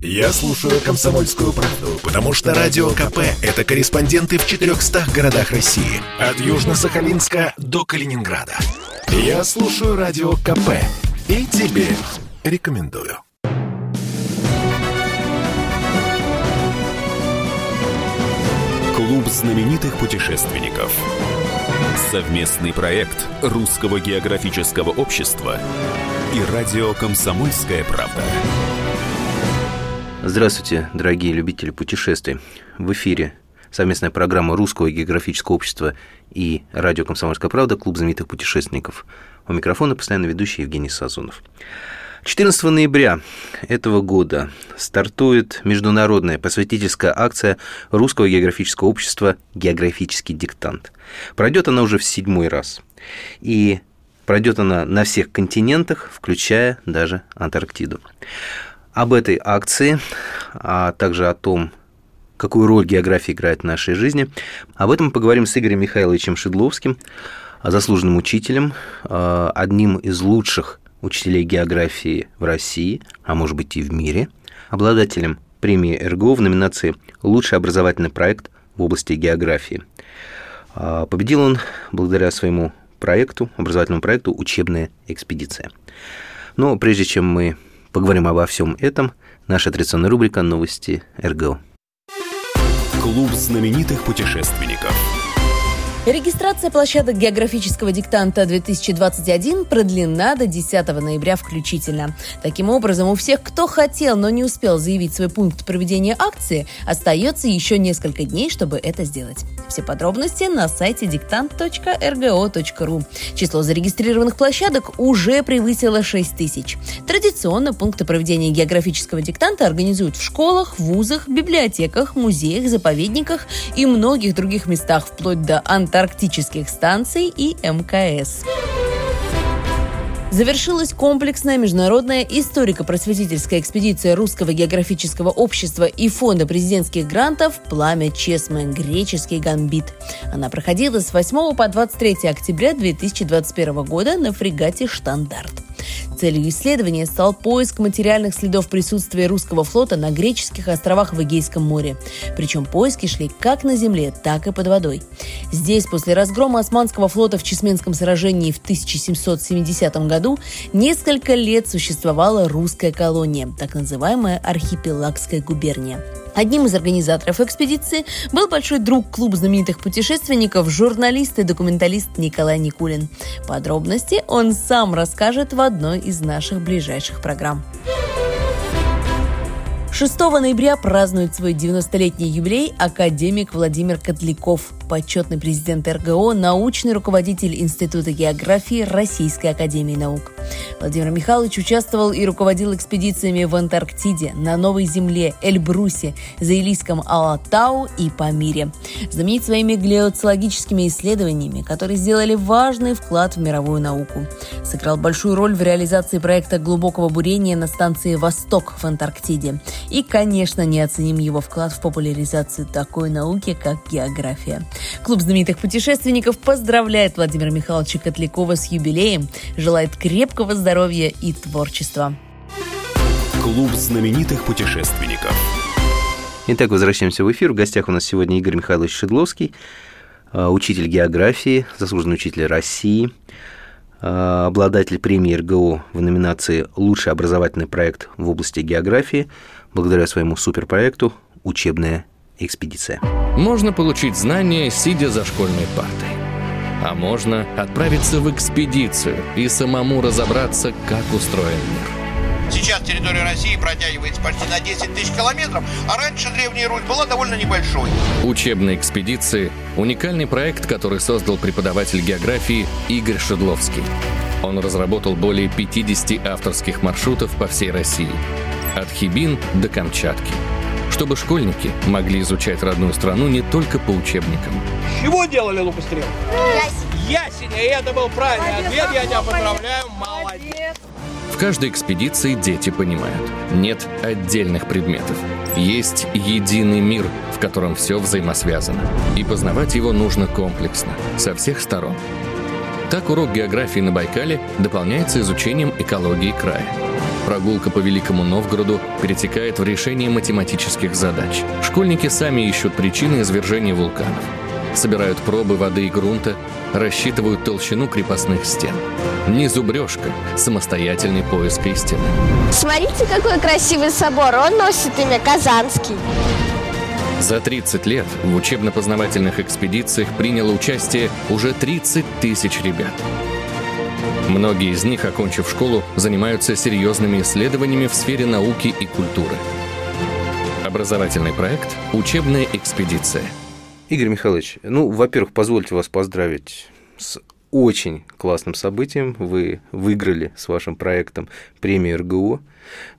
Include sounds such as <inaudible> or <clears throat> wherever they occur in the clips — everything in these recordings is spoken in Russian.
Я слушаю «Комсомольскую правду», потому что «Радио КП» — это корреспонденты в 400 городах России. От Южно-Сахалинска до Калининграда. Я слушаю «Радио КП» и тебе рекомендую. Клуб знаменитых путешественников. Совместный проект Русского географического общества и радио «Комсомольская правда». Здравствуйте, дорогие любители путешествий. В эфире совместная программа Русского географического общества и радио «Комсомольская правда» Клуб знаменитых путешественников. У микрофона постоянно ведущий Евгений Сазонов. 14 ноября этого года стартует международная просветительская акция Русского географического общества «Географический диктант». Пройдет она уже в седьмой раз. И пройдет она на всех континентах, включая даже Антарктиду. Об этой акции, а также о том, какую роль география играет в нашей жизни, об этом поговорим с Игорем Михайловичем Шедловским, заслуженным учителем, а, одним из лучших учителей географии в России, а может быть и в мире, обладателем премии РГО в номинации «Лучший образовательный проект в области географии». А, победил он благодаря своему проекту, образовательному проекту «Учебная экспедиция». Но прежде чем мы Поговорим обо всем этом. Наша традиционная рубрика «Новости РГО». Клуб знаменитых путешественников. Регистрация площадок географического диктанта 2021 продлена до 10 ноября включительно. Таким образом, у всех, кто хотел, но не успел заявить свой пункт проведения акции, остается еще несколько дней, чтобы это сделать. Все подробности на сайте диктант.рго.ру. Число зарегистрированных площадок уже превысило 6 тысяч. Традиционно пункты проведения географического диктанта организуют в школах, вузах, библиотеках, музеях, заповедниках и многих других местах, вплоть до Антарктиды антарктических станций и МКС. Завершилась комплексная международная историко-просветительская экспедиция Русского географического общества и Фонда президентских грантов «Пламя Чесмы. Греческий гамбит». Она проходила с 8 по 23 октября 2021 года на фрегате «Штандарт». Целью исследования стал поиск материальных следов присутствия русского флота на греческих островах в Эгейском море. Причем поиски шли как на земле, так и под водой. Здесь после разгрома Османского флота в Чесменском сражении в 1770 году несколько лет существовала русская колония, так называемая Архипелагская губерния. Одним из организаторов экспедиции был большой друг клуба знаменитых путешественников, журналист и документалист Николай Никулин. Подробности он сам расскажет в одной из наших ближайших программ. 6 ноября празднует свой 90-летний юбилей академик Владимир Котляков, почетный президент РГО, научный руководитель Института географии Российской академии наук. Владимир Михайлович участвовал и руководил экспедициями в Антарктиде, на Новой Земле, Эльбрусе, Заилийском Алатау и Памире. Знаменит своими глеоцологическими исследованиями, которые сделали важный вклад в мировую науку. Сыграл большую роль в реализации проекта глубокого бурения на станции «Восток» в Антарктиде. И, конечно, не оценим его вклад в популяризацию такой науки, как география. Клуб знаменитых путешественников поздравляет Владимира Михайловича Котлякова с юбилеем, желает крепкого здоровья и творчества. Клуб знаменитых путешественников. Итак, возвращаемся в эфир. В гостях у нас сегодня Игорь Михайлович Шедловский, а, учитель географии, заслуженный учитель России, а, обладатель премии РГО в номинации «Лучший образовательный проект в области географии», благодаря своему суперпроекту «Учебная экспедиция». Можно получить знания, сидя за школьной партой. А можно отправиться в экспедицию и самому разобраться, как устроен мир. Сейчас территория России протягивается почти на 10 тысяч километров, а раньше Древняя Русь была довольно небольшой. Учебные экспедиции – уникальный проект, который создал преподаватель географии Игорь Шедловский. Он разработал более 50 авторских маршрутов по всей России. От Хибин до Камчатки – чтобы школьники могли изучать родную страну не только по учебникам. Чего делали лукострел? Ясень. Ясень, и это был правильный ответ, я тебя поздравляю, молодец. В каждой экспедиции дети понимают, нет отдельных предметов. Есть единый мир, в котором все взаимосвязано. И познавать его нужно комплексно, со всех сторон. Так урок географии на Байкале дополняется изучением экологии края. Прогулка по Великому Новгороду перетекает в решение математических задач. Школьники сами ищут причины извержения вулканов. Собирают пробы воды и грунта, рассчитывают толщину крепостных стен. Не зубрежка, самостоятельный поиск истины. Смотрите, какой красивый собор, он носит имя Казанский. За 30 лет в учебно-познавательных экспедициях приняло участие уже 30 тысяч ребят. Многие из них, окончив школу, занимаются серьезными исследованиями в сфере науки и культуры. Образовательный проект «Учебная экспедиция». Игорь Михайлович, ну, во-первых, позвольте вас поздравить с очень классным событием. Вы выиграли с вашим проектом премию РГО.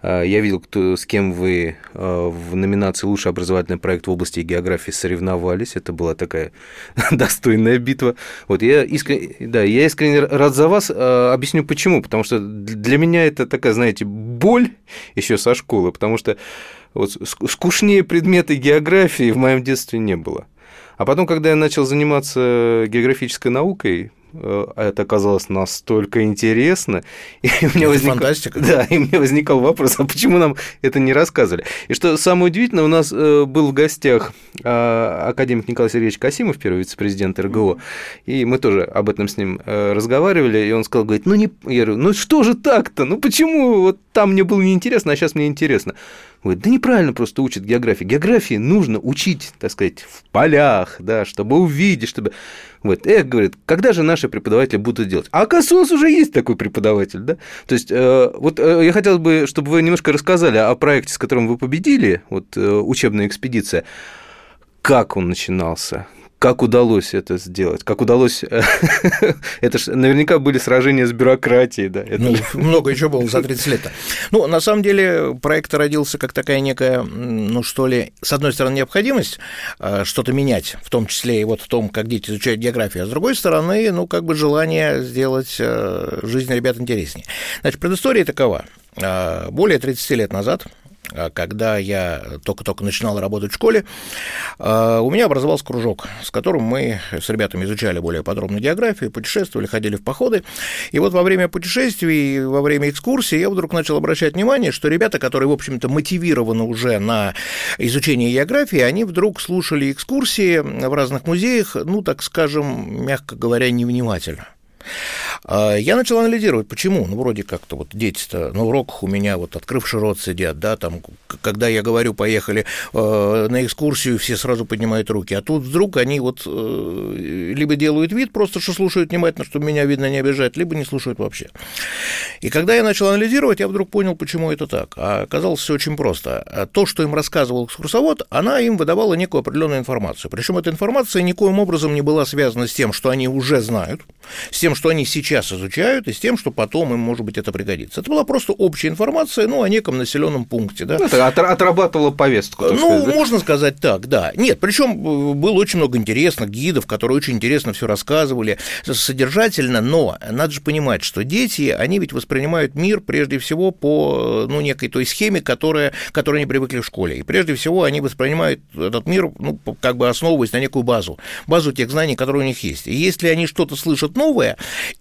А, я видел, кто, с кем вы а, в номинации «Лучший образовательный проект в области географии» соревновались. Это была такая <laughs> достойная битва. Вот я искренне, да, я искренне рад за вас. А, объясню почему. Потому что для меня это такая, знаете, боль еще со школы, потому что вот скучнее предметы географии в моем детстве не было. А потом, когда я начал заниматься географической наукой, это оказалось настолько интересно. <laughs> И у меня возник... фантастика. <laughs> Да, и у меня возникал вопрос, а почему нам это не рассказывали? И что самое удивительное, у нас э, был в гостях а, академик Николай Сергеевич Касимов, первый вице-президент РГО, и мы тоже об этом с ним э, разговаривали, и он сказал, говорит, ну, не... я говорю, ну что же так-то, ну почему вот там мне было неинтересно, а сейчас мне интересно? Говорит, да неправильно просто учат географии. Географии нужно учить, так сказать, в полях, да, чтобы увидеть, чтобы... Вот, эх, говорит, когда же наши преподаватели будут делать? А оказывается, у нас уже есть такой преподаватель, да? То есть, э, вот э, я хотел бы, чтобы вы немножко рассказали о проекте, с которым вы победили, вот э, учебная экспедиция. Как он начинался? Как удалось это сделать? Как удалось... <laughs> это же наверняка были сражения с бюрократией, да? Это... Ну, много еще было за 30 лет. Ну, на самом деле, проект родился как такая некая, ну, что ли, с одной стороны, необходимость а, что-то менять, в том числе и вот в том, как дети изучают географию, а с другой стороны, ну, как бы желание сделать а, жизнь ребят интереснее. Значит, предыстория такова. Более 30 лет назад когда я только-только начинал работать в школе, а, у меня образовался кружок, с которым мы с ребятами изучали более подробно географию, путешествовали, ходили в походы. И вот во время путешествий, во время экскурсии я вдруг начал обращать внимание, что ребята, которые, в общем-то, мотивированы уже на изучение географии, они вдруг слушали экскурсии в разных музеях, ну, так скажем, мягко говоря, невнимательно. А, я начал анализировать, почему. Ну, вроде как-то вот дети-то на уроках у меня вот открывший рот сидят, да, там, когда я говорю, поехали э, на экскурсию, все сразу поднимают руки, а тут вдруг они вот э, либо делают вид просто, что слушают внимательно, чтобы меня, видно, не обижать, либо не слушают вообще. И когда я начал анализировать, я вдруг понял, почему это так. А оказалось все очень просто. То, что им рассказывал экскурсовод, она им выдавала некую определенную информацию. Причем эта информация никоим образом не была связана с тем, что они уже знают, с тем, что они сейчас изучают, и с тем, что потом им, может быть, это пригодится. Это была просто общая информация, ну, о неком населенном пункте. Да? Ну, это отрабатывала повестку. Ну, сказать, да? можно сказать так, да. Нет, причем э, было очень много интересных гидов, которые очень интересно все рассказывали, содержательно, но надо же понимать, что дети, они ведь воспринимают мир прежде всего по ну, некой той схеме, которая, которой они привыкли в школе. И прежде всего они воспринимают этот мир, ну, как бы основываясь на некую базу, базу тех знаний, которые у них есть. И если они что-то слышат новое,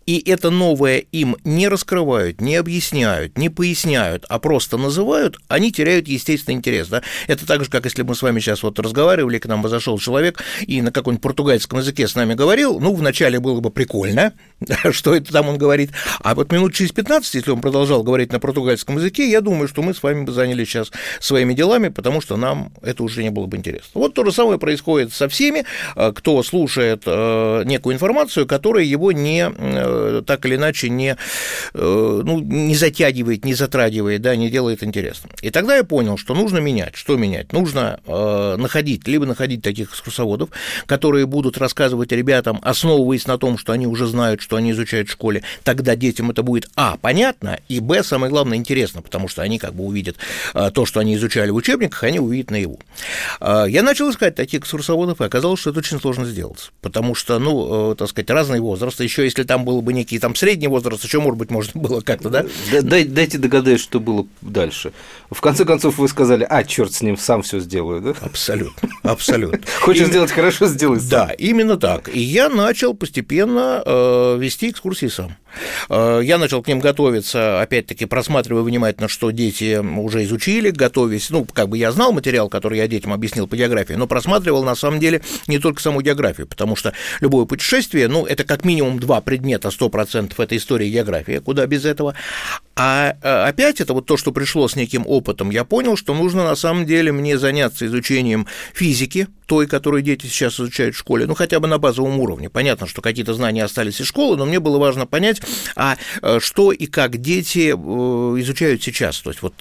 и это новое им не раскрывают, не объясняют, не поясняют, а просто называют, они теряют естественный интерес. Да? Это так же, как если мы с вами сейчас вот разговаривали, к нам бы зашел человек и на каком-нибудь португальском языке с нами говорил, ну, вначале было бы прикольно, <laughs> что это там он говорит, а вот минут через 15, если он продолжал говорить на португальском языке, я думаю, что мы с вами бы занялись сейчас своими делами, потому что нам это уже не было бы интересно. Вот то же самое происходит со всеми, э, кто слушает э, некую информацию, которая его не э, так или иначе не, ну, не затягивает, не затрагивает, да, не делает интересным. И тогда я понял, что нужно менять. Что менять? Нужно находить, либо находить таких экскурсоводов, которые будут рассказывать ребятам, основываясь на том, что они уже знают, что они изучают в школе, тогда детям это будет, а, понятно, и, б, самое главное, интересно, потому что они как бы увидят то, что они изучали в учебниках, они увидят наяву. Я начал искать таких экскурсоводов, и оказалось, что это очень сложно сделать, потому что, ну, э, так сказать, разный возраст, еще если там был бы некий там средний возраст, еще, может быть, можно <laughs> было как-то, да? Дайте догадаюсь, что было дальше. В конце концов, вы сказали, а, черт с ним, сам все сделаю, да? Абсолютно, абсолютно. <laughs> Хочешь сделать хорошо, сделай сам. Да, именно так. И я начал постепенно э, вести экскурсии сам. Э, я начал к ним готовиться, опять-таки просматривая внимательно, что дети уже изучили, готовясь. Ну, как бы я знал материал, который я детям объяснил по географии, но просматривал на самом деле не только саму географию, потому что любое путешествие, ну, это как минимум два предмета, 100% это история и география, куда без этого. А э, опять это вот то, что пришло с неким опытом, я понял, что нужно на самом деле мне заняться изучением физики, той, которую дети сейчас изучают в школе, ну, хотя бы на базовом уровне. Понятно, что какие-то знания остались из школы, но мне было важно понять, а э, что и как дети э, изучают сейчас, то есть вот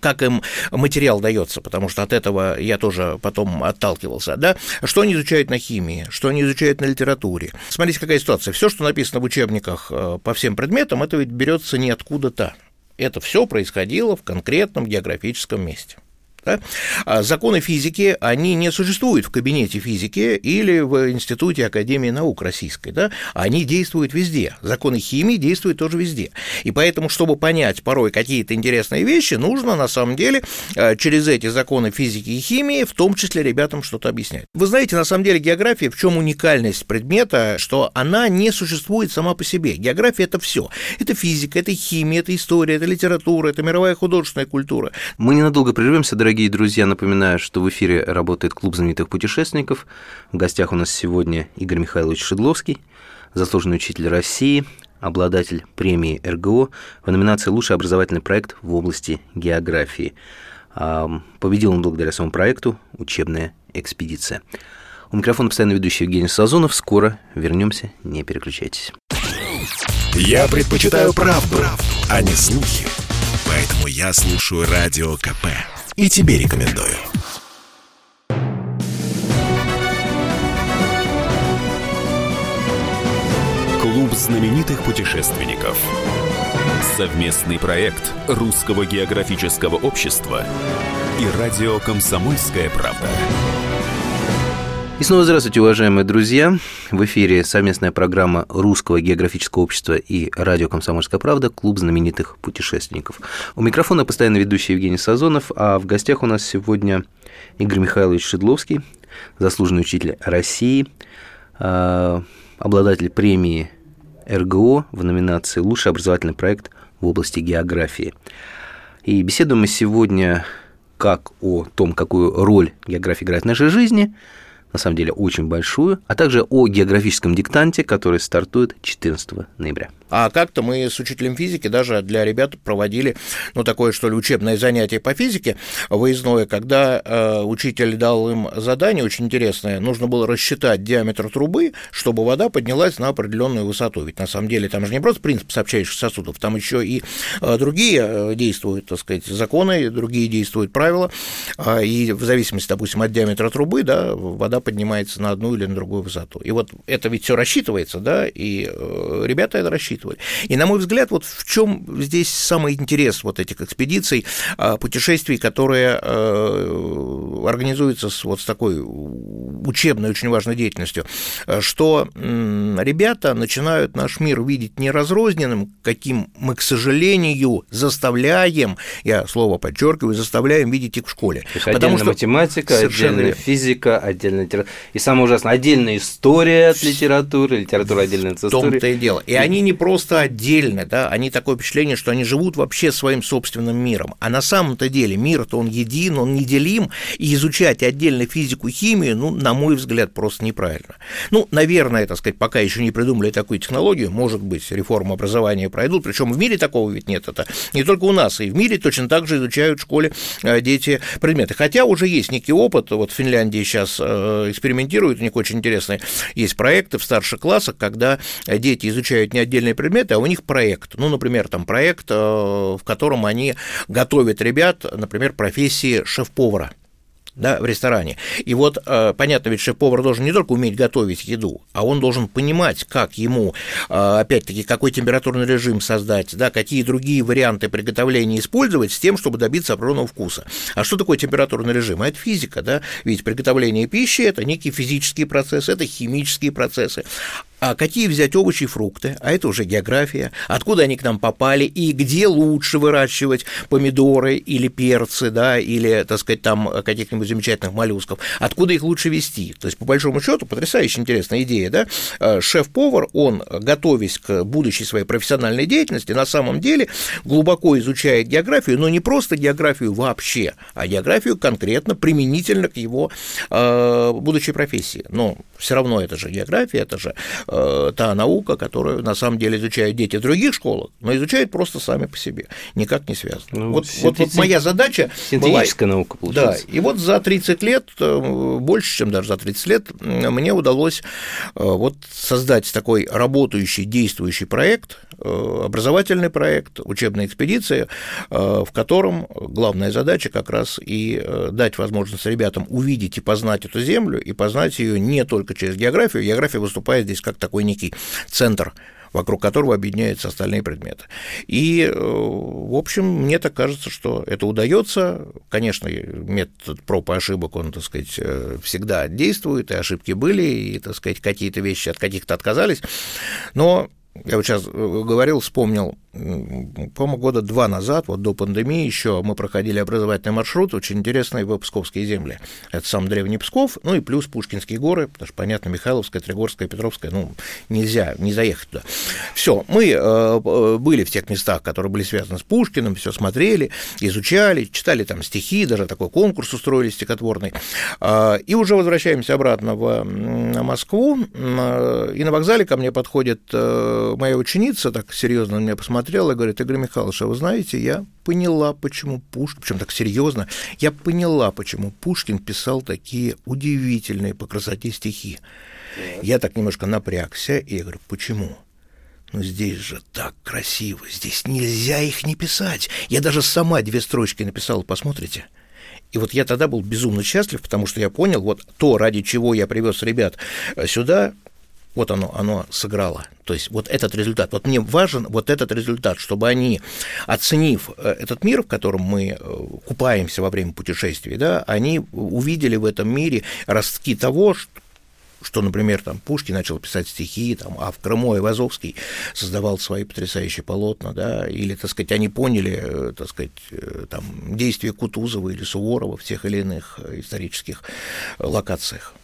как им материал дается, потому что от этого я тоже потом отталкивался, да, что они изучают на химии, что они изучают на литературе. Смотрите, какая ситуация. Все, что написано в учебниках по всем предметам, это ведь берется не откуда-то. Это все происходило в конкретном географическом месте. Да? А законы физики, они не существуют в кабинете физики или в Институте Академии наук российской, да? они действуют везде. Законы химии действуют тоже везде. И поэтому, чтобы понять порой какие-то интересные вещи, нужно на самом деле э, через эти законы физики и химии, в том числе ребятам что-то объяснять. Вы знаете, на самом деле география, в чем уникальность предмета, что она не существует сама по себе. География это все. Это физика, это химия, это история, это литература, это мировая художественная культура. Мы ненадолго прервемся, дорогие Дорогие друзья, напоминаю, что в эфире работает клуб знаменитых путешественников. В гостях у нас сегодня Игорь Михайлович Шедловский, заслуженный учитель России, обладатель премии РГО в номинации «Лучший образовательный проект в области географии». Победил он благодаря своему проекту «Учебная экспедиция». У микрофона постоянно ведущий Евгений Сазонов. Скоро вернемся, не переключайтесь. Я предпочитаю правду, а не слухи. Поэтому я слушаю Радио КП и тебе рекомендую. Клуб знаменитых путешественников. Совместный проект Русского географического общества и радио «Комсомольская правда». И снова здравствуйте, уважаемые друзья. В эфире совместная программа Русского географического общества и радио «Комсомольская правда» «Клуб знаменитых путешественников». У микрофона постоянно ведущий Евгений Сазонов, а в гостях у нас сегодня Игорь Михайлович Шедловский, заслуженный учитель России, а, обладатель премии РГО в номинации «Лучший образовательный проект в области географии». И беседуем мы сегодня как о том, какую роль география играет в нашей жизни – на самом деле очень большую, а также о географическом диктанте, который стартует 14 ноября. А как-то мы с учителем физики даже для ребят проводили, ну, такое, что ли, учебное занятие по физике выездное, когда э, учитель дал им задание очень интересное. Нужно было рассчитать диаметр трубы, чтобы вода поднялась на определенную высоту. Ведь на самом деле там же не просто принцип сообщающих сосудов, там еще и э, другие э, действуют, так сказать, законы, другие действуют правила. Э, и в зависимости, допустим, от диаметра трубы, да, вода поднимается на одну или на другую высоту. И вот это ведь все рассчитывается, да, и э, ребята это рассчитывали. И, на мой взгляд, вот в чем здесь самый интерес вот этих экспедиций, а, путешествий, которые э, организуются с, вот с такой учебной, очень важной деятельностью, что ребята начинают наш мир видеть не разрозненным, каким мы, к сожалению, заставляем, я слово подчеркиваю, заставляем видеть их в школе. То есть Потому отдельно что математика, отдельная физика, отдельная литература. И самое ужасное, отдельная история от литературы, литература отдельная от истории. В том-то и дело. И они не просто отдельно, да, они такое впечатление, что они живут вообще своим собственным миром. А на самом-то деле мир-то он един, он неделим, и изучать отдельно физику, химию, ну, на мой взгляд, просто неправильно. Ну, наверное, так сказать, пока еще не придумали такую технологию, может быть, реформа образования пройдут, причем в мире такого ведь нет, это не только у нас, и в мире точно так же изучают в школе э, дети предметы. Хотя уже есть некий опыт, вот в Финляндии сейчас э, экспериментируют, у них очень интересные есть проекты в старших классах, когда дети изучают не отдельные предметы, а у них проект. Ну, например, там проект, э, в котором они готовят ребят, например, профессии шеф-повара да, в ресторане. И вот, э, понятно, ведь шеф-повар должен не только уметь готовить еду, а он должен понимать, как ему, э, опять-таки, какой температурный режим создать, да, какие другие варианты приготовления использовать с тем, чтобы добиться определенного вкуса. А что такое температурный режим? А это физика, да, ведь приготовление пищи – это некие физические процессы, это химические процессы. А какие взять овощи и фрукты, а это уже география, откуда они к нам попали? И где лучше выращивать помидоры или перцы, да, или, так сказать, там каких-нибудь замечательных моллюсков, откуда их лучше вести. То есть, по большому счету, потрясающе интересная идея, да, э, шеф-повар, он, готовясь к будущей своей профессиональной деятельности, на самом деле глубоко изучает географию, но не просто географию вообще, а географию конкретно применительно к его э, будущей профессии. Но все равно это же география, это же та наука, которую на самом деле изучают дети в других школах, но изучают просто сами по себе, никак не связано. Ну, вот, синтези... вот, вот моя задача Синтетическая была... наука, получается. Да, и вот за 30 лет, э, больше, чем даже за 30 лет, мне удалось э, вот создать такой работающий, действующий проект, образовательный проект, учебная экспедиция, в котором главная задача как раз и дать возможность ребятам увидеть и познать эту землю, и познать ее не только через географию. География выступает здесь как такой некий центр вокруг которого объединяются остальные предметы. И, э, в общем, мне так кажется, что это удается. Конечно, метод проб и ошибок, он, так сказать, э, всегда действует, и ошибки были, и, так сказать, какие-то вещи от каких-то отказались, но я вот сейчас э, говорил, вспомнил, по-моему, года два назад, вот до пандемии еще, мы проходили образовательный маршрут, очень интересный в Псковские земли. Это сам древний Псков, ну и плюс Пушкинские горы, потому что, понятно, Михайловская, Тригорская, Петровская, ну, нельзя не заехать туда. Все, мы э, были в тех местах, которые были связаны с Пушкиным, все смотрели, изучали, читали там стихи, даже такой конкурс устроили стихотворный. Э, и уже возвращаемся обратно в Москву, э, и на вокзале ко мне подходит э, моя ученица так серьезно на меня посмотрела и говорит, Игорь Михайлович, а вы знаете, я поняла, почему Пушкин, причем так серьезно, я поняла, почему Пушкин писал такие удивительные по красоте стихи. Я так немножко напрягся, и я говорю, почему? Ну, здесь же так красиво, здесь нельзя их не писать. Я даже сама две строчки написала, посмотрите. И вот я тогда был безумно счастлив, потому что я понял, вот то, ради чего я привез ребят сюда, вот оно, оно сыграло. То есть вот этот результат. Вот мне важен вот этот результат, чтобы они, оценив э, этот мир, в котором мы э, купаемся во время путешествий, да, они увидели в этом мире ростки того, что что, например, там Пушкин начал писать стихи, там, а в Крыму Айвазовский создавал свои потрясающие полотна, да, или, так сказать, они поняли, э, так сказать, там, действия Кутузова или Суворова в тех или иных исторических локациях.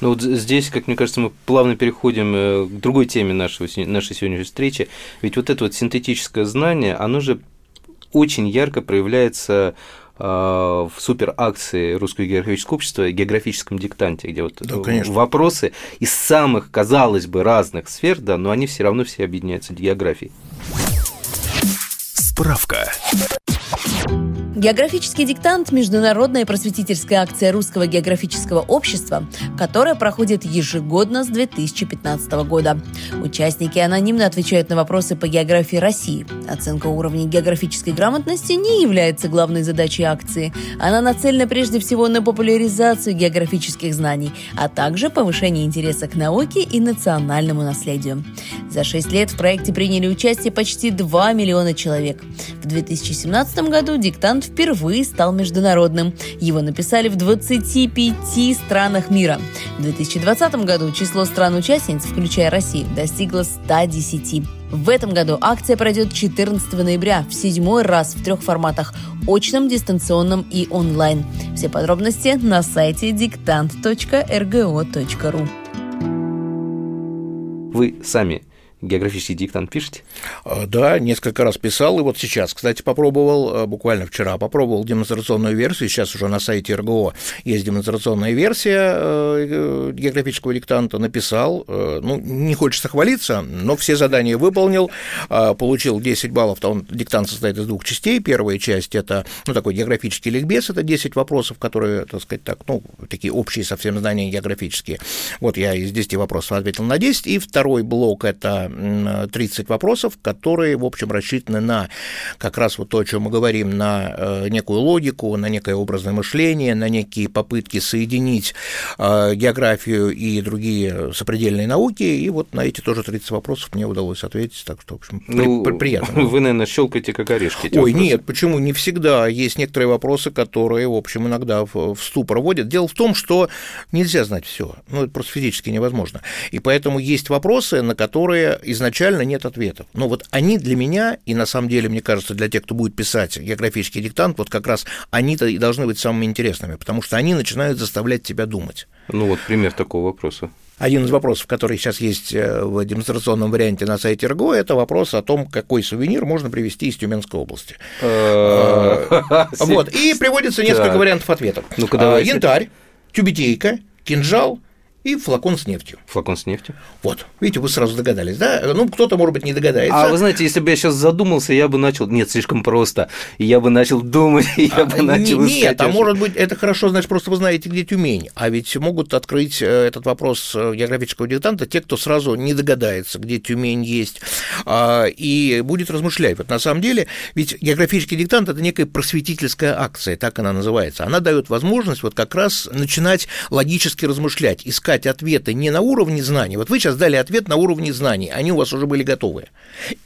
Ну вот здесь, как мне кажется, мы плавно переходим э, к другой теме нашего, нашей сегодняшней встречи. Ведь вот это вот синтетическое знание, оно же очень ярко проявляется э, в суперакции Русского географического общества географическом диктанте, где вот да, вопросы из самых, казалось бы, разных сфер, да, но они все равно все объединяются географией. Справка. Географический диктант – международная просветительская акция Русского географического общества, которая проходит ежегодно с 2015 года. Участники анонимно отвечают на вопросы по географии России. Оценка уровня географической грамотности не является главной задачей акции. Она нацелена прежде всего на популяризацию географических знаний, а также повышение интереса к науке и национальному наследию. За шесть лет в проекте приняли участие почти 2 миллиона человек. В 2017 году диктант впервые стал международным. Его написали в 25 странах мира. В 2020 году число стран-участниц, включая Россию, достигло 110. В этом году акция пройдет 14 ноября в седьмой раз в трех форматах – очном, дистанционном и онлайн. Все подробности на сайте диктант.рго.ру. Вы сами географический диктант пишете? А, да, несколько раз писал, и вот сейчас, кстати, попробовал, а, буквально вчера попробовал демонстрационную версию, сейчас уже на сайте РГО есть демонстрационная версия э, географического диктанта, написал, э, ну, не хочется хвалиться, но все задания выполнил, а, получил 10 баллов, там диктант состоит из двух частей, первая часть – это, ну, такой географический ликбез, это 10 вопросов, которые, так сказать, так, ну, такие общие совсем знания географические, вот я из 10 вопросов ответил на 10, и второй блок – это 30 вопросов, которые, в общем, рассчитаны на как раз вот то, о чем мы говорим, на э, некую логику, на некое образное мышление, на некие попытки соединить э, географию и другие сопредельные науки, и вот на эти тоже 30 вопросов мне удалось ответить, так что, в общем, ну, при, приятно. Вы, наверное, щелкаете как орешки. Ой, вопросы. нет, почему? Не всегда. Есть некоторые вопросы, которые, в общем, иногда в, в ступор вводят. Дело в том, что нельзя знать все. Ну, это просто физически невозможно. И поэтому есть вопросы, на которые изначально нет ответов. Но вот они для меня, и на самом деле, мне кажется, для тех, кто будет писать географический диктант, вот как раз они-то и должны быть самыми интересными, потому что они начинают заставлять тебя думать. Ну вот пример такого вопроса. Один из вопросов, который сейчас есть э, в демонстрационном варианте на сайте РГО, это вопрос о том, какой сувенир можно привезти из Тюменской области. Э, <laughs> вот, и <laughs> приводится несколько вариантов ответов. А, янтарь, тюбетейка, кинжал – и флакон с нефтью. Флакон с нефтью? Вот, видите, вы сразу догадались, да? Ну, кто-то, может быть, не догадается. А вы знаете, если бы я сейчас задумался, я бы начал... Нет, слишком просто. Я бы начал думать, <laughs> я бы а, начал Нет, а может быть, это хорошо, значит, просто вы знаете, где Тюмень. А ведь могут открыть э, этот вопрос э, географического диктанта те, кто сразу не догадается, где Тюмень есть, а, и будет размышлять. Вот на самом деле, ведь географический диктант – это некая просветительская акция, так она называется. Она дает возможность вот как раз начинать логически размышлять, искать искать ответы не на уровне знаний. Вот вы сейчас дали ответ на уровне знаний, они у вас уже были готовы.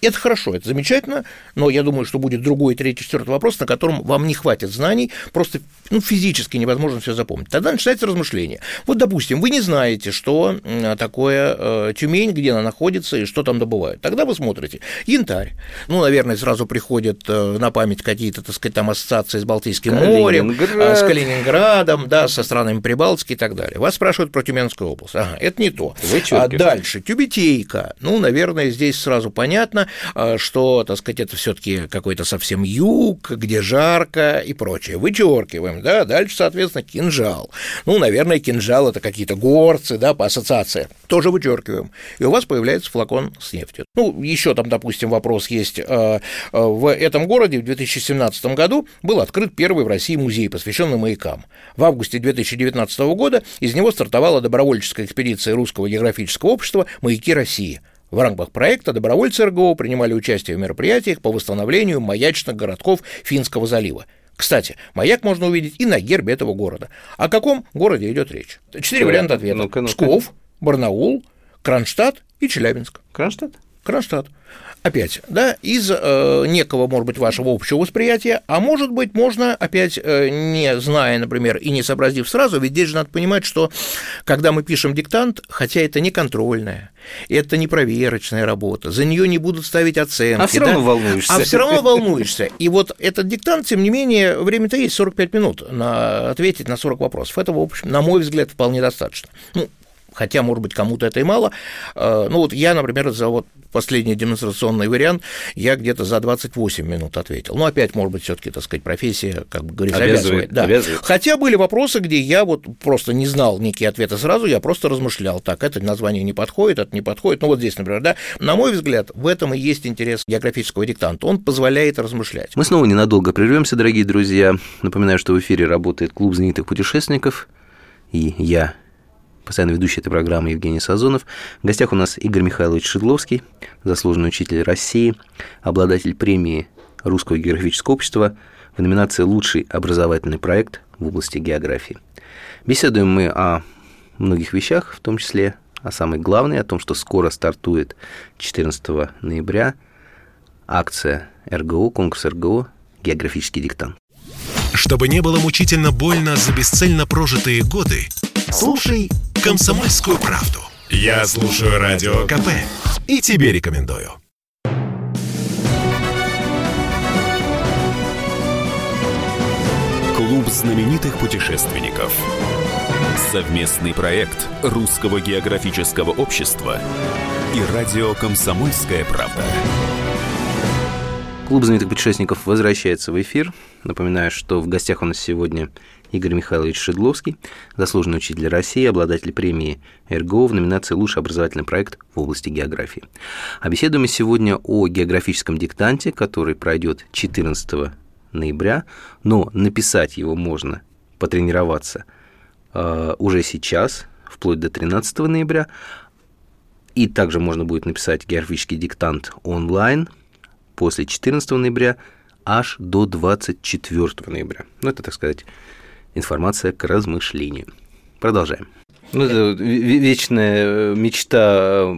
Это хорошо, это замечательно, но я думаю, что будет другой, третий, четвертый вопрос, на котором вам не хватит знаний, просто ну, физически невозможно все запомнить. Тогда начинается размышление. Вот, допустим, вы не знаете, что такое э, Тюмень, где она находится и что там добывают. Тогда вы смотрите. Янтарь. Ну, наверное, сразу приходят э, на память какие-то, так сказать, там ассоциации с Балтийским морем, э, с Калининградом, да, со странами Прибалтики и так далее. Вас спрашивают про Тюменскую Московская область. Ага, это не то. А дальше тюбетейка. Ну, наверное, здесь сразу понятно, а, что, так сказать, это все-таки какой-то совсем юг, где жарко и прочее. Вычеркиваем, да. Дальше, соответственно, кинжал. Ну, наверное, кинжал это какие-то горцы, да, по ассоциации. Тоже вычеркиваем. И у вас появляется флакон с нефтью. Ну, еще там, допустим, вопрос есть. А, а, в этом городе в 2017 году был открыт первый в России музей, посвященный маякам. В августе 2019 года из него стартовала добровольная добровольческой экспедиции Русского географического общества «Маяки России». В рамках проекта добровольцы РГО принимали участие в мероприятиях по восстановлению маячных городков Финского залива. Кстати, маяк можно увидеть и на гербе этого города. О каком городе идет речь? Четыре да. варианта ответа. Ну-ка, ну-ка. Псков, Барнаул, Кронштадт и Челябинск. Кронштадт? Кронштадт опять, да, из э, некого, может быть, вашего общего восприятия, а может быть, можно опять, э, не зная, например, и не сообразив сразу, ведь здесь же надо понимать, что когда мы пишем диктант, хотя это не контрольная, это не проверочная работа, за нее не будут ставить оценки. А все равно да? волнуешься. А все равно волнуешься. И вот этот диктант, тем не менее, время-то есть 45 минут на ответить на 40 вопросов. Этого, в общем, на мой взгляд, вполне достаточно. Ну, хотя, может быть, кому-то это и мало. Э, ну, вот я, например, за вот последний демонстрационный вариант, я где-то за 28 минут ответил. Ну, опять, может быть, все таки так сказать, профессия, как бы говорится, обязывает. обязывает, да. обязывает. Хотя были вопросы, где я вот просто не знал некие ответы сразу, я просто размышлял, так, это название не подходит, это не подходит. Ну, вот здесь, например, да, на мой взгляд, в этом и есть интерес географического диктанта. Он позволяет размышлять. Мы снова ненадолго прервемся, дорогие друзья. Напоминаю, что в эфире работает клуб знаменитых путешественников, и я, постоянно ведущий этой программы Евгений Сазонов. В гостях у нас Игорь Михайлович Шедловский, заслуженный учитель России, обладатель премии Русского географического общества в номинации «Лучший образовательный проект в области географии». Беседуем мы о многих вещах, в том числе о самой главной, о том, что скоро стартует 14 ноября акция РГО, конкурс РГО «Географический диктант». Чтобы не было мучительно больно за бесцельно прожитые годы, слушай «Комсомольскую правду». Я слушаю Радио КП и тебе рекомендую. Клуб знаменитых путешественников. Совместный проект Русского географического общества и радио «Комсомольская правда». Клуб знаменитых путешественников возвращается в эфир. Напоминаю, что в гостях у нас сегодня Игорь Михайлович Шедловский, заслуженный учитель России, обладатель премии РГО в номинации «Лучший образовательный проект в области географии». А беседуем мы сегодня о географическом диктанте, который пройдет 14 ноября, но написать его можно, потренироваться э, уже сейчас, вплоть до 13 ноября, И также можно будет написать географический диктант онлайн после 14 ноября аж до 24 ноября. Ну, это, так сказать, информация к размышлению. Продолжаем. Ну, это вечная э, мечта,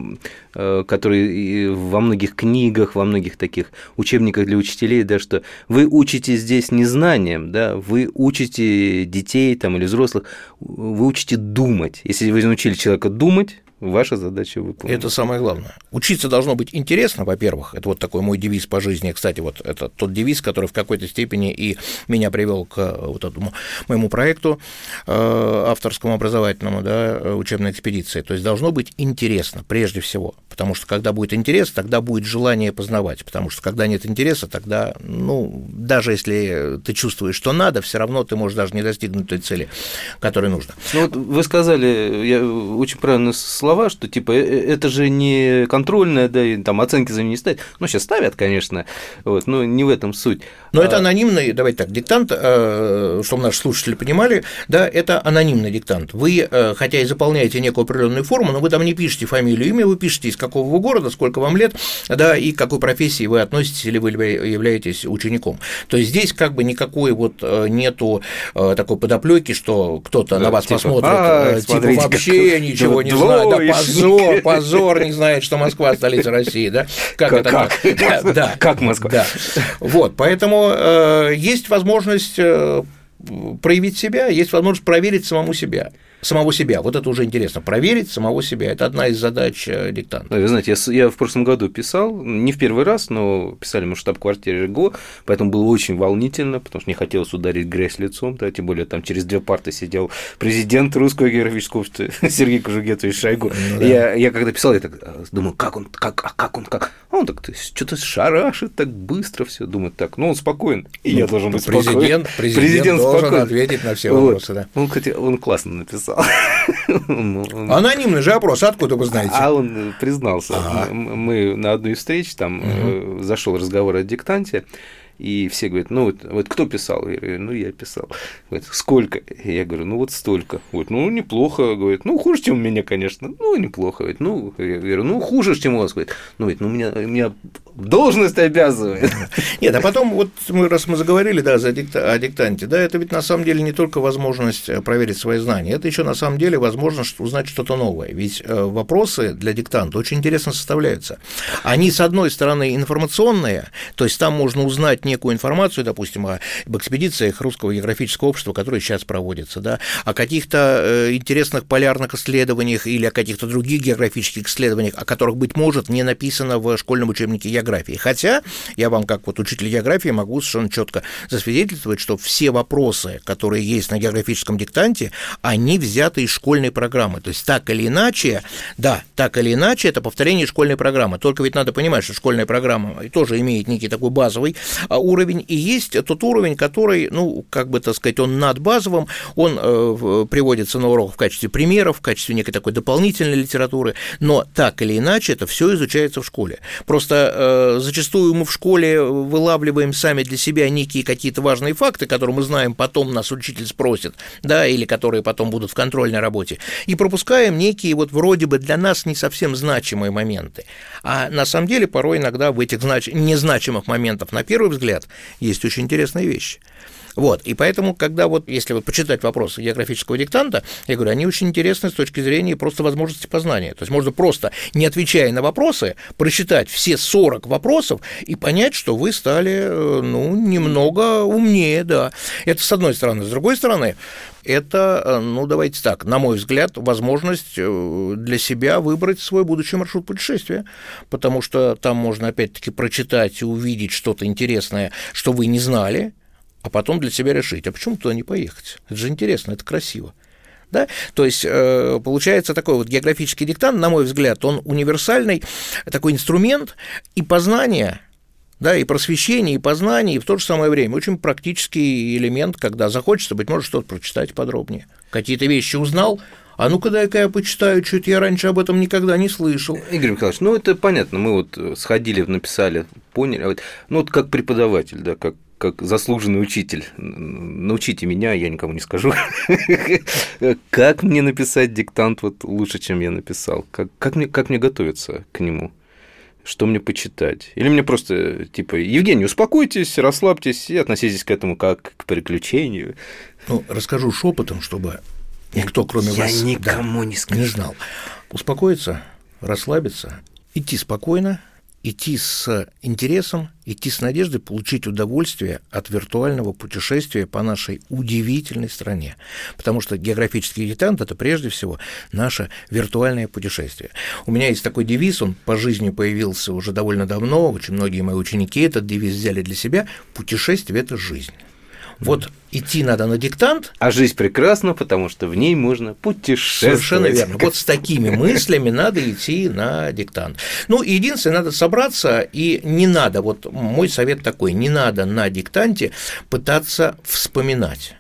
э, которая во многих книгах, во многих таких учебниках для учителей, да, что вы учите здесь не знанием, да, вы учите детей там, или взрослых, вы учите думать. Если вы научили человека думать, ваша задача выполнена. Это самое главное. Учиться должно быть интересно, во-первых. Это вот такой мой девиз по жизни. Кстати, вот это тот девиз, который в какой-то степени и меня привел к э, вот этому моему проекту э, авторскому образовательному, да, учебной экспедиции. То есть должно быть интересно прежде всего. Потому что когда будет интерес, тогда будет желание познавать. Потому что когда нет интереса, тогда, ну, даже если ты чувствуешь, что надо, все равно ты можешь даже не достигнуть той цели, которой нужно. Ну, вот вы сказали, я очень правильно слова, что типа «Э, э, это же не контрольная, да, и там оценки за нее не ставят. Ну, сейчас ставят, конечно, вот, но не в этом суть. Но а... это анонимный, давайте так, диктант, э, чтобы наши слушатели понимали, да, это анонимный диктант. Вы, хотя и заполняете некую определенную форму, но вы там не пишете фамилию, имя, вы пишете, из какого вы города, сколько вам лет, да, и к какой профессии вы относитесь или вы являетесь учеником. То есть здесь как бы никакой вот нету такой подоплеки, что кто-то да, на вас типа, посмотрит, а, типа вообще ничего не знает, да, позор, позор, не знает, что Москва столица России, да? Как, как это? Как? Да, да, как Москва? Да. Вот, поэтому э, есть возможность э, проявить себя, есть возможность проверить самому себя самого себя. Вот это уже интересно. Проверить самого себя. Это одна из задач э, диктанта. Вы знаете, я, я в прошлом году писал, не в первый раз, но писали мы в штаб-квартире РГО, поэтому было очень волнительно, потому что не хотелось ударить грязь лицом, да, тем более там через две парты сидел президент Русского географического общества <laughs> Сергей Кожугетович Шойгу. Ну, да. я, я когда писал, я так э, думаю, как он, как, а как он, как? А он так что-то шарашит так быстро все, думает так, ну он спокоен, и ну, я должен быть президент, спокоен. Президент, президент должен спокоен. ответить на все вопросы, вот. да. Он, кстати, он классно написал написал. <laughs> Ну, Анонимный же опрос, откуда вы знаете? А он признался. Мы на одной встрече, там э, зашел разговор о диктанте, и все говорят, ну вот, вот кто писал? Я говорю, ну я писал. Говорит, сколько? Я говорю, ну вот столько. Вот, ну неплохо. Говорит, ну хуже, чем у меня, конечно. Ну неплохо. Говорит, ну, я говорю, ну хуже, чем у вас. Говорит, ну ведь, ну у меня, меня должность обязывает. <laughs> Нет, а потом, вот мы, раз мы заговорили, да, за дикта, о диктанте, да, это ведь на самом деле не только возможность э, проверить свои знания, это еще на самом деле возможность узнать что-то новое. Ведь э, вопросы для диктанта очень интересно составляются. Они, с одной стороны, информационные, то есть там можно узнать некую информацию, допустим, об экспедициях Русского географического общества, которые сейчас проводятся, да, о каких-то э, интересных полярных исследованиях или о каких-то других географических исследованиях, о которых, быть может, не написано в школьном учебнике географии. Хотя я вам, как вот учитель географии, могу совершенно четко засвидетельствовать, что все вопросы, которые есть на географическом диктанте, они взяты из школьной программы. То есть так или иначе, да, так или иначе, это повторение школьной программы. Только ведь надо понимать, что школьная программа тоже имеет некий такой базовый а, уровень, и есть тот уровень, который, ну, как бы, так сказать, он над базовым, он э, приводится на урок в качестве примеров, в качестве некой такой дополнительной литературы, но так или иначе это все изучается в школе. Просто э, зачастую мы в школе вылавливаем сами для себя некие какие-то важные факты, которые мы знаем, потом нас учитель спросит, да, или которые потом будут в контрольной работе, и пропускаем некие вот вроде бы для нас не совсем значимые моменты. А на самом деле порой иногда в этих знач... незначимых моментах, на первый взгляд, взгляд, есть очень интересные вещи. Вот, и поэтому, когда вот, если вот почитать вопросы географического диктанта, я говорю, они очень интересны с точки зрения просто возможности познания. То есть можно просто, не отвечая на вопросы, прочитать все 40 вопросов и понять, что вы стали, э, ну, немного умнее, да. Это с одной стороны. С другой стороны, это, э, ну, давайте так, на мой взгляд, возможность э, для себя выбрать свой будущий маршрут путешествия, потому что там можно, опять-таки, прочитать и увидеть что-то интересное, что вы не знали, а потом для себя решить, а почему туда не поехать? Это же интересно, это красиво. Да? То есть э, получается такой вот географический диктант, на мой взгляд, он универсальный такой инструмент и познания, да, и просвещение, и познание, и в то же самое время очень практический элемент, когда захочется, быть может, что-то прочитать подробнее. Какие-то вещи узнал, а ну-ка дай-ка я почитаю, что-то я раньше об этом никогда не слышал. Игорь Михайлович, ну это понятно, мы вот сходили, написали, поняли. Ну вот как преподаватель, да, как как заслуженный учитель. Научите меня, я никому не скажу. <laughs> Как мне написать диктант вот лучше, чем я написал? Как, как, мне, как мне готовиться к нему? Что мне почитать? Или мне просто, типа, Евгений, успокойтесь, расслабьтесь и относитесь к этому как к приключению. Ну, расскажу шепотом, чтобы никто, кроме я вас, никому да, не скажу. не знал. Успокоиться, расслабиться, идти спокойно, идти с интересом, идти с надеждой получить удовольствие от виртуального путешествия по нашей удивительной стране. Потому что географический диктант – это прежде всего наше виртуальное путешествие. У меня есть такой девиз, он по жизни появился уже довольно давно, очень многие мои ученики этот девиз взяли для себя – путешествие – это жизнь. Вот идти надо на диктант. А жизнь прекрасна, потому что в ней можно путешествовать. Совершенно верно. Вот с такими мыслями надо идти на диктант. Ну, единственное, надо собраться, и не надо, вот мой совет такой, не надо на диктанте пытаться вспоминать.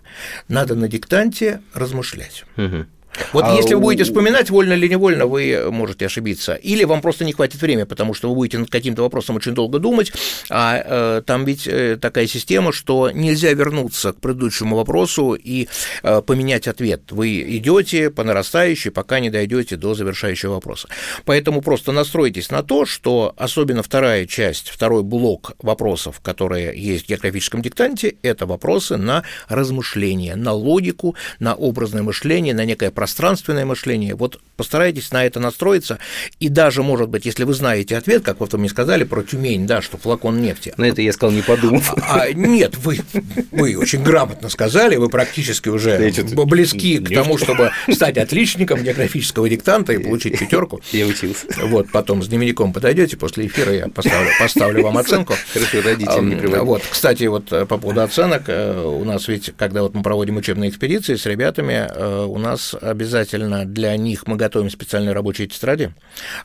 Надо на диктанте размышлять. Угу. Вот а если вы будете вспоминать, вольно или невольно, вы можете ошибиться. Или вам просто не хватит времени, потому что вы будете над каким-то вопросом очень долго думать, а э, там ведь э, такая система, что нельзя вернуться к предыдущему вопросу и э, поменять ответ. Вы идете по нарастающей, пока не дойдете до завершающего вопроса. Поэтому просто настройтесь на то, что особенно вторая часть, второй блок вопросов, которые есть в географическом диктанте, это вопросы на размышление, на логику, на образное мышление, на некое пространственное мышление. Вот постарайтесь на это настроиться, и даже, может быть, если вы знаете ответ, как вы мне сказали про Тюмень, да, что флакон нефти. На это я сказал, не подумав. А, а, нет, вы, вы очень грамотно сказали, вы практически уже близки к тому, чтобы стать отличником географического диктанта и получить пятерку. Я учился. Вот, потом с дневником подойдете, после эфира я поставлю, поставлю вам оценку. Хорошо, родители не приводят. Вот, кстати, вот э, по поводу оценок, э, у нас ведь, когда вот мы проводим учебные экспедиции с ребятами, э, у нас обязательно для них мы готовим специальные рабочие тетради,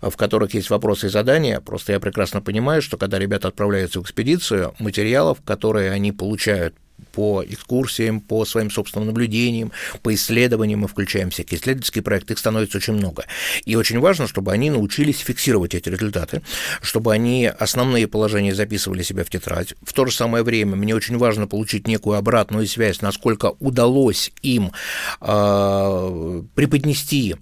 в которых есть вопросы и задания. Просто я прекрасно понимаю, что когда ребята отправляются в экспедицию, материалов, которые они получают по экскурсиям, по своим собственным наблюдениям, по исследованиям, мы включаем всякие исследовательские проекты, их становится очень много. И очень важно, чтобы они научились фиксировать эти результаты, чтобы они основные положения записывали себя в тетрадь. В то же самое время мне очень важно получить некую обратную связь, насколько удалось им э, преподнести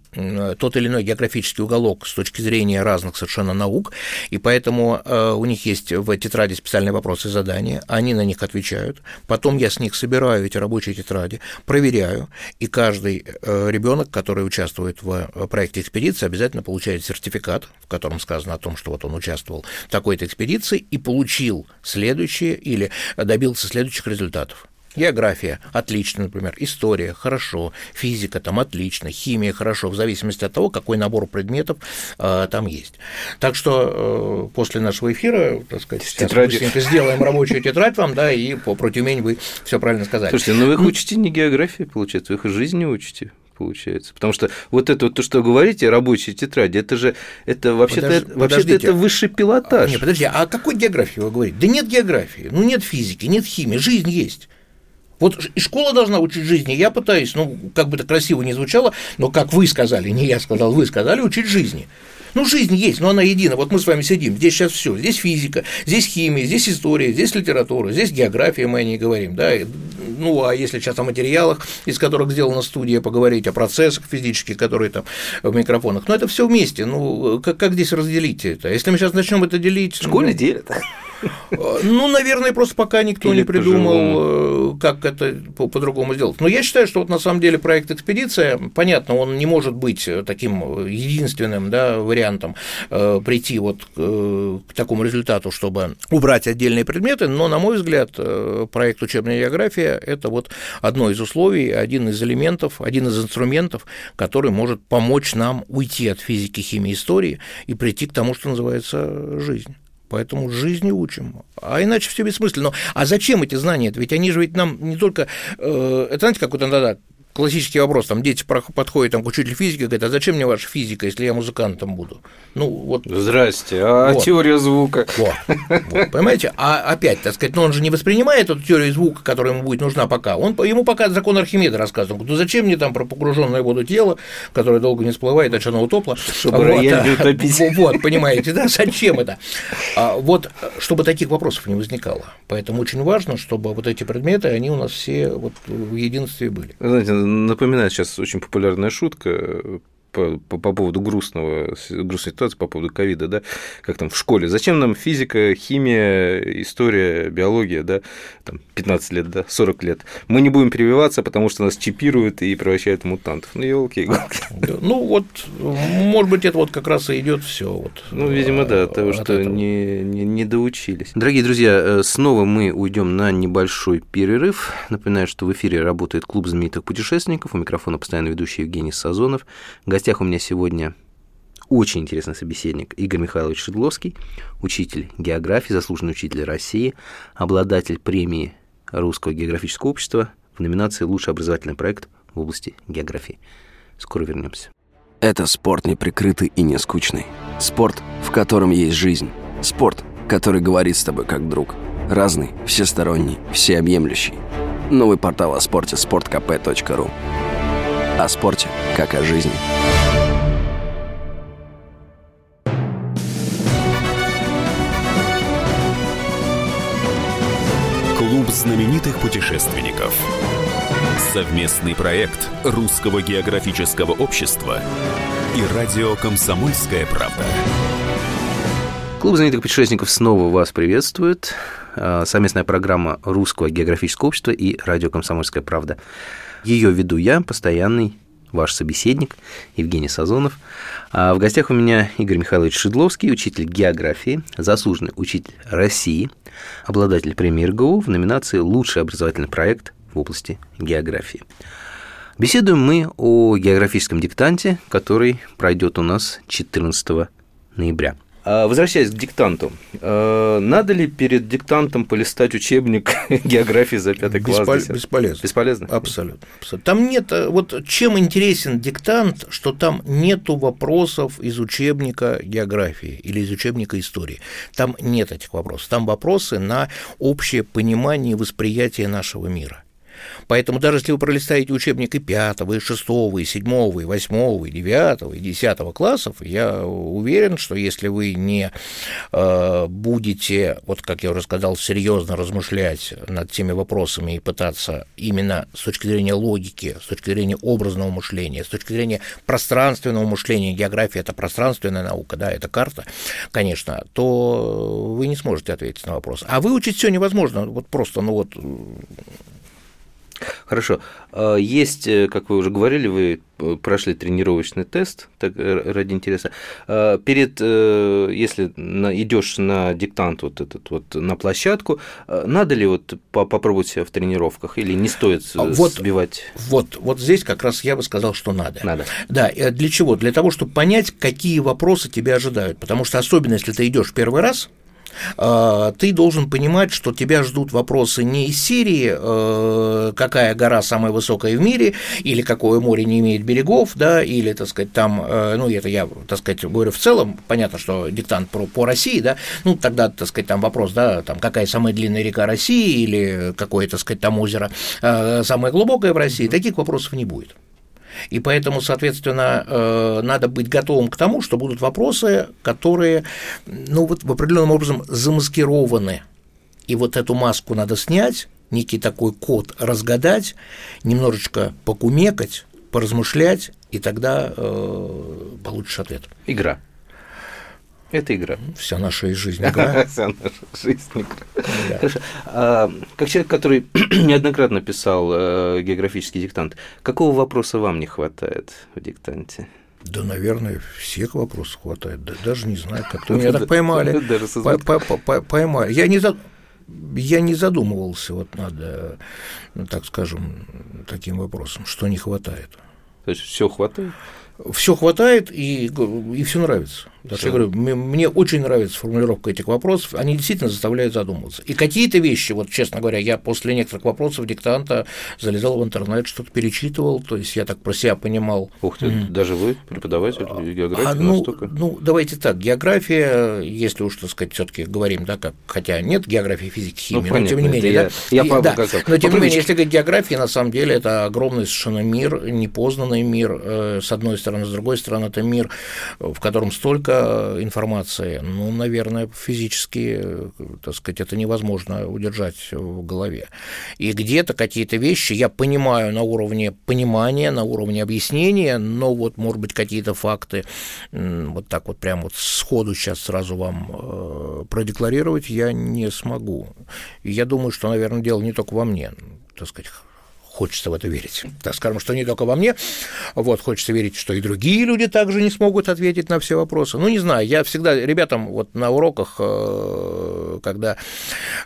тот или иной географический уголок с точки зрения разных совершенно наук, и поэтому э, у них есть в тетради специальные вопросы и задания, они на них отвечают, потом я с них собираю эти рабочие тетради, проверяю, и каждый э, ребенок, который участвует в э, проекте экспедиции, обязательно получает сертификат, в котором сказано о том, что вот он участвовал в такой-то экспедиции и получил следующие или добился следующих результатов. География – отлично, например, история – хорошо, физика там отлично, химия – хорошо, в зависимости от того, какой набор предметов э, там есть. Так что э, после нашего эфира, так сказать, сейчас сделаем рабочую тетрадь вам, да, и по про Тюмень вы все правильно сказали. Слушайте, ну вы их учите не географии, получается, вы их жизни учите получается. Потому что вот это вот то, что говорите, рабочие тетради, это же это вообще-то Подож... это, вообще это высший пилотаж. А, нет, подожди, а о какой географии вы говорите? Да нет географии, ну нет физики, нет химии, жизнь есть. Вот и школа должна учить жизни. Я пытаюсь, ну, как бы это красиво не звучало, но как вы сказали, не я сказал, вы сказали, учить жизни. Ну, жизнь есть, но она едина. Вот мы с вами сидим, здесь сейчас все. Здесь физика, здесь химия, здесь история, здесь литература, здесь география, мы о ней говорим. Да? Ну, а если сейчас о материалах, из которых сделана студия, поговорить о процессах физических, которые там в микрофонах. Но это все вместе. Ну, как, как здесь разделить это? Если мы сейчас начнем это делить. В школе ну, делят. Ну, наверное, просто пока никто не придумал, как это по-другому сделать. Но я считаю, что вот на самом деле проект «Экспедиция», понятно, он не может быть таким единственным да, вариантом э, прийти вот э, к такому результату, чтобы убрать отдельные предметы, но, на мой взгляд, э, проект «Учебная география» – это вот одно из условий, один из элементов, один из инструментов, который может помочь нам уйти от физики, химии, истории и прийти к тому, что называется жизнь. Поэтому жизни учим. А иначе все бессмысленно. А зачем эти знания? Ведь они же ведь нам не только... Э, это знаете, как вот иногда классический вопрос, там дети подходят там, к учителю физики, говорят, а зачем мне ваша физика, если я музыкантом буду? Ну, вот. Здрасте, а вот. теория звука? Вот. вот. Понимаете? А опять, так сказать, ну, он же не воспринимает эту теорию звука, которая ему будет нужна пока. Он, ему пока закон Архимеда рассказывает. Ну, зачем мне там про погруженное воду тело, которое долго не всплывает, от чего утопло? Чтобы вот, рояль а, <laughs> Вот, понимаете, да, зачем это? А, вот, чтобы таких вопросов не возникало. Поэтому очень важно, чтобы вот эти предметы, они у нас все вот в единстве были. Знаете, напоминает сейчас очень популярная шутка по, по, по поводу грустного, грустной ситуации, по поводу ковида, да, как там в школе. Зачем нам физика, химия, история, биология, да, там 15 лет, да, 40 лет. Мы не будем прививаться, потому что нас чипируют и превращают в мутантов. Ну, елки Ну, вот, может быть, это вот как раз и идет все. Вот, ну, видимо, да, от того, что не, не, не доучились. Дорогие друзья, э, снова мы уйдем на небольшой перерыв. Напоминаю, что в эфире работает клуб знаменитых путешественников. У микрофона постоянно ведущий Евгений Сазонов гостях у меня сегодня очень интересный собеседник Игорь Михайлович Шедловский, учитель географии, заслуженный учитель России, обладатель премии Русского географического общества в номинации «Лучший образовательный проект в области географии». Скоро вернемся. Это спорт неприкрытый и не скучный. Спорт, в котором есть жизнь. Спорт, который говорит с тобой как друг. Разный, всесторонний, всеобъемлющий. Новый портал о спорте – sportkp.ru о спорте, как о жизни. Клуб знаменитых путешественников. Совместный проект Русского географического общества и радио «Комсомольская правда». Клуб знаменитых путешественников снова вас приветствует. А, совместная программа Русского географического общества и радио «Комсомольская правда». Ее веду я, постоянный ваш собеседник Евгений Сазонов. А в гостях у меня Игорь Михайлович Шедловский, учитель географии, заслуженный учитель России, обладатель премии РГУ в номинации «Лучший образовательный проект в области географии». Беседуем мы о географическом диктанте, который пройдет у нас 14 ноября – возвращаясь к диктанту, а, надо ли перед диктантом полистать учебник <laughs> географии за пятый класс? Беспол... Бесполезно. Бесполезно? Абсолютно. Абсолютно. Там нет, э, вот чем интересен диктант, что там нету вопросов из учебника географии или из учебника истории. Там нет этих вопросов. Там вопросы на общее понимание и восприятие нашего мира. Поэтому даже если вы пролистаете учебник и пятого, и шестого, и седьмого, и восьмого, и девятого, и десятого классов, я уверен, что если вы не э, будете, вот как я уже сказал, серьезно размышлять над теми вопросами и пытаться именно с точки зрения логики, с точки зрения образного мышления, с точки зрения пространственного мышления, география – это пространственная наука, да, это карта, конечно, то вы не сможете ответить на вопрос. А выучить все невозможно, вот просто, ну вот Хорошо. А, есть, э, как вы уже говорили, вы э, прошли тренировочный тест, так э, ради интереса. А, перед, если идешь на диктант вот этот вот на площадку, надо ли вот попробовать себя в тренировках или не стоит а вот, сбивать? Вот, вот здесь как раз я бы сказал, что надо. Надо. Да, для чего? Для того, чтобы понять, какие вопросы тебя ожидают. Потому что особенно, если ты идешь первый раз, а, ты должен понимать, что тебя ждут вопросы не из серии э, «какая гора самая высокая в мире» или «какое море не имеет берегов», да, или, так сказать, там, э, ну, это я, так сказать, говорю в целом, понятно, что диктант про, по России, да, ну, тогда, так сказать, там вопрос, да, там, какая самая длинная река России или какое, так сказать, там озеро э, самое глубокое в России, таких вопросов не будет. И поэтому, соответственно, э, надо быть готовым к тому, что будут вопросы, которые, ну, вот в определенном образом замаскированы. И вот эту маску надо снять, некий такой код разгадать, немножечко покумекать, поразмышлять, и тогда э, получишь ответ. Игра. Это <laughs> игра. Вся наша жизнь игра. Вся наша жизнь игра. Хорошо. А, как человек, который <clears throat> неоднократно писал э, географический диктант, какого вопроса вам не хватает в диктанте? Да, наверное, всех вопросов хватает. Да, даже не знаю, как-то <laughs> меня так поймали. Поймали. Я не я не задумывался вот над, э, так скажем, таким вопросом, что не хватает. То есть все хватает? все хватает и, и все нравится. Потому что я говорю, мне очень нравится формулировка этих вопросов, они действительно заставляют задумываться. И какие-то вещи, вот честно говоря, я после некоторых вопросов диктанта залезал в интернет, что-то перечитывал, то есть я так про себя понимал. Ух ты, mm. даже вы преподаватель географии а, ну, настолько? Ну, давайте так, география, если уж, так сказать, все таки говорим, да, как, хотя нет географии, физики, химии, ну, но тем не менее, я, да, я, я да, как, но тем не менее, если говорить география, на самом деле это огромный совершенно мир, непознанный мир, э, с одной стороны, с другой стороны, это мир, в котором столько информации информации, ну, наверное, физически, так сказать, это невозможно удержать в голове. И где-то какие-то вещи я понимаю на уровне понимания, на уровне объяснения, но вот, может быть, какие-то факты вот так вот прям вот сходу сейчас сразу вам э, продекларировать я не смогу. И я думаю, что, наверное, дело не только во мне, так сказать, хочется в это верить. Так скажем, что не только во мне, вот, хочется верить, что и другие люди также не смогут ответить на все вопросы. Ну, не знаю, я всегда ребятам вот на уроках, э, когда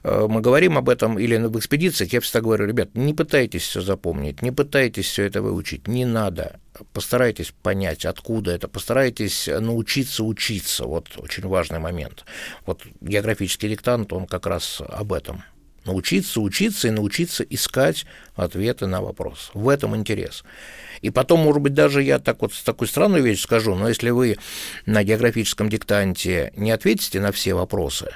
э, мы говорим об этом или в экспедициях, я всегда говорю, ребят, не пытайтесь все запомнить, не пытайтесь все это выучить, не надо постарайтесь понять, откуда это, постарайтесь научиться учиться, вот очень важный момент. Вот географический диктант, он как раз об этом – Научиться учиться и научиться искать ответы на вопрос. В этом интерес. И потом, может быть, даже я так вот такую странную вещь скажу, но если вы на географическом диктанте не ответите на все вопросы,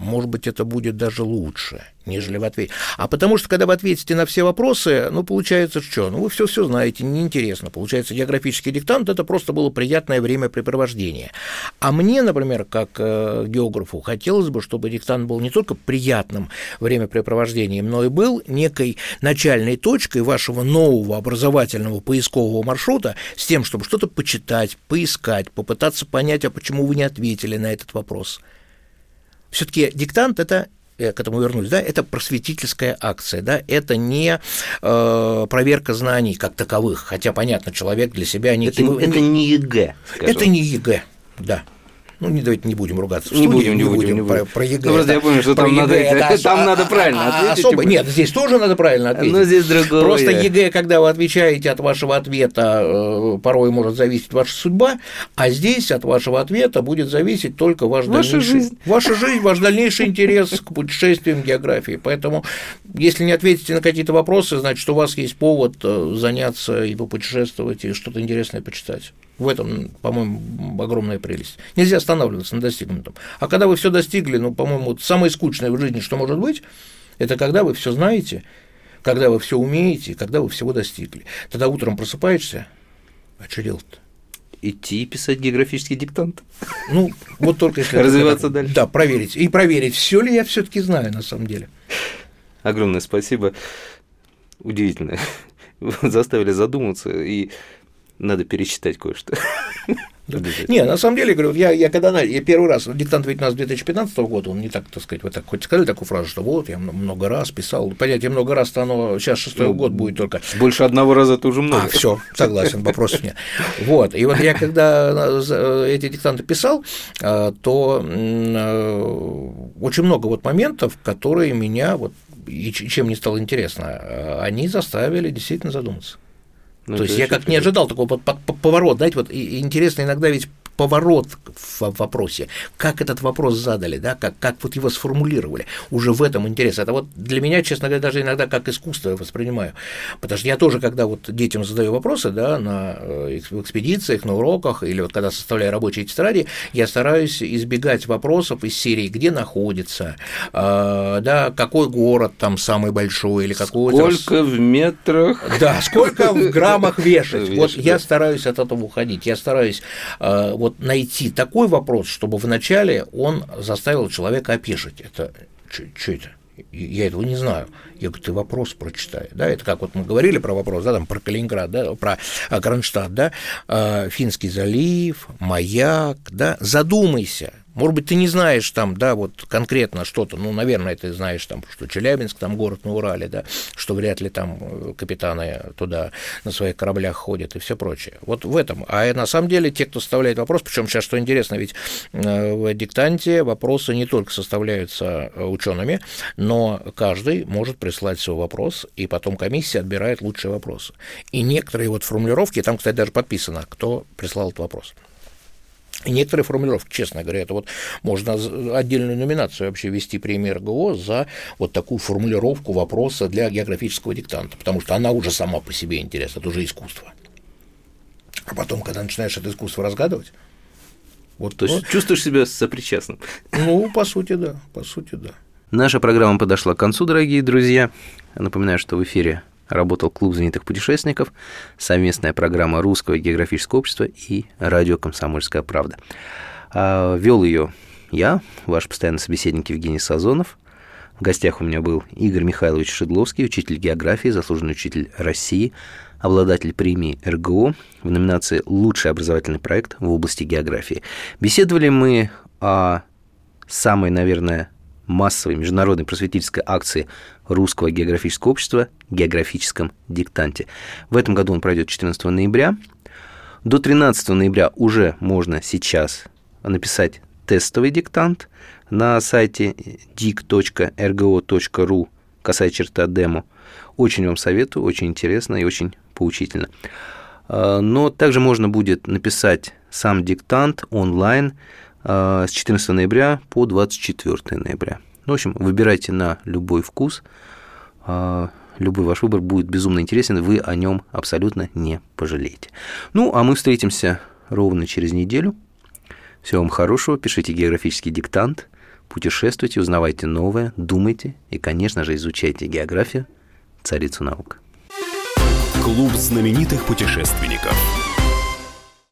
может быть, это будет даже лучше – нежели в ответе. А потому что, когда вы ответите на все вопросы, ну, получается, что? Ну, вы все все знаете, неинтересно. Получается, географический диктант – это просто было приятное времяпрепровождение. А мне, например, как э, географу, хотелось бы, чтобы диктант был не только приятным времяпрепровождением, но и был некой начальной точкой вашего нового образовательного поискового маршрута с тем, чтобы что-то почитать, поискать, попытаться понять, а почему вы не ответили на этот вопрос. Все-таки диктант это я к этому вернусь, да, это просветительская акция, да, это не э, проверка знаний как таковых, хотя, понятно, человек для себя не... Это, это не ЕГЭ. Скажем. Это не ЕГЭ, да. Ну, не, давайте не будем ругаться. Не будем, не, будем, не будем. Про, про ЕГЭ. Ну, просто я помню, что там, надо, это, там а, надо правильно а, ответить. Особо, нет, здесь тоже надо правильно ответить. Но здесь другое. Просто ЕГЭ, когда вы отвечаете от вашего ответа, э, порой может зависеть ваша судьба, а здесь от вашего ответа будет зависеть только ваш ваша дальнейший... Жизнь. Ваша жизнь, ваш дальнейший интерес к путешествиям, географии. Поэтому, если не ответите на какие-то вопросы, значит, у вас есть повод э, заняться и попутешествовать, и что-то интересное почитать. В этом, по-моему, огромная прелесть. Нельзя останавливаться на достигнутом. А когда вы все достигли, ну, по-моему, самое скучное в жизни, что может быть, это когда вы все знаете, когда вы все умеете, когда вы всего достигли. Тогда утром просыпаешься, а что делать-то? идти писать географический диктант. Ну, вот только если... Развиваться дальше. Да, проверить. И проверить, все ли я все-таки знаю на самом деле. Огромное спасибо. Удивительно. <laughs> Заставили задуматься. И надо пересчитать кое-что. <laughs> Не, на самом деле, говорю, я, я когда я первый раз, диктант ведь у нас 2015 года, он не так, так сказать, вы так хоть сказали такую фразу, что вот, я много раз писал. Понятие много раз-то оно сейчас шестой ну, год будет только. Больше одного раза это уже много. А, все, согласен, вопросов нет. Вот, и вот я когда эти диктанты писал, а, то э, очень много вот моментов, которые меня вот и чем не стало интересно, они заставили действительно задуматься. Ну, То есть я как не ожидал такого поворота, знаете, вот интересно иногда ведь поворот в вопросе, как этот вопрос задали, да, как, как вот его сформулировали, уже в этом интерес. Это вот для меня, честно говоря, даже иногда как искусство я воспринимаю. Потому что я тоже, когда вот детям задаю вопросы, да, на э, экспедициях, на уроках, или вот когда составляю рабочие тетради, я стараюсь избегать вопросов из серии, где находится, э, да, какой город там самый большой, или какой Сколько в метрах? Да, сколько в граммах вешать. <laughs> Вот я стараюсь от этого уходить. Я стараюсь э, вот вот найти такой вопрос, чтобы вначале он заставил человека опешить. Это что это? Я этого не знаю. Я говорю, ты вопрос прочитай. Да, это как вот мы говорили про вопрос, да, там про Калининград, да, про Кронштадт, да, а, Финский залив, маяк, да, задумайся, Может быть, ты не знаешь там, да, вот конкретно что-то, ну, наверное, ты знаешь там, что Челябинск, там город на Урале, да, что вряд ли там э, капитаны туда на своих кораблях ходят и все прочее. Вот в этом. А на самом деле те, кто составляет вопрос, причем сейчас что интересно, ведь э, в диктанте вопросы не только составляются э, учеными, но каждый может прислать свой вопрос, и потом комиссия отбирает лучшие вопросы. И некоторые вот формулировки, там, кстати, даже подписано, кто прислал этот вопрос. И некоторые формулировки, честно говоря, это вот можно отдельную номинацию вообще вести премию РГО за вот такую формулировку вопроса для географического диктанта, потому что она уже сама по себе интересна, это уже искусство. А потом, когда начинаешь это искусство разгадывать, вот, То есть вот, чувствуешь себя сопричастным? Ну, по сути, да, по сути, да. Наша программа подошла к концу, дорогие друзья. Напоминаю, что в эфире работал Клуб знаменитых путешественников, совместная программа Русского географического общества и радио «Комсомольская правда». А, вел ее я, ваш постоянный собеседник Евгений Сазонов. В гостях у меня был Игорь Михайлович Шедловский, учитель географии, заслуженный учитель России, обладатель премии РГО в номинации «Лучший образовательный проект в области географии». Беседовали мы о самой, наверное, массовой международной просветительской акции Русского географического общества «Географическом диктанте». В этом году он пройдет 14 ноября. До 13 ноября уже можно сейчас написать тестовый диктант на сайте dic.rgo.ru касая черта демо. Очень вам советую, очень интересно и очень поучительно. А, но также можно будет написать сам диктант онлайн с 14 ноября по 24 ноября. Ну, в общем, выбирайте на любой вкус. А, любой ваш выбор будет безумно интересен, вы о нем абсолютно не пожалеете. Ну, а мы встретимся ровно через неделю. Всего вам хорошего, пишите географический диктант, путешествуйте, узнавайте новое, думайте и, конечно же, изучайте географию, царицу наук. Клуб знаменитых путешественников.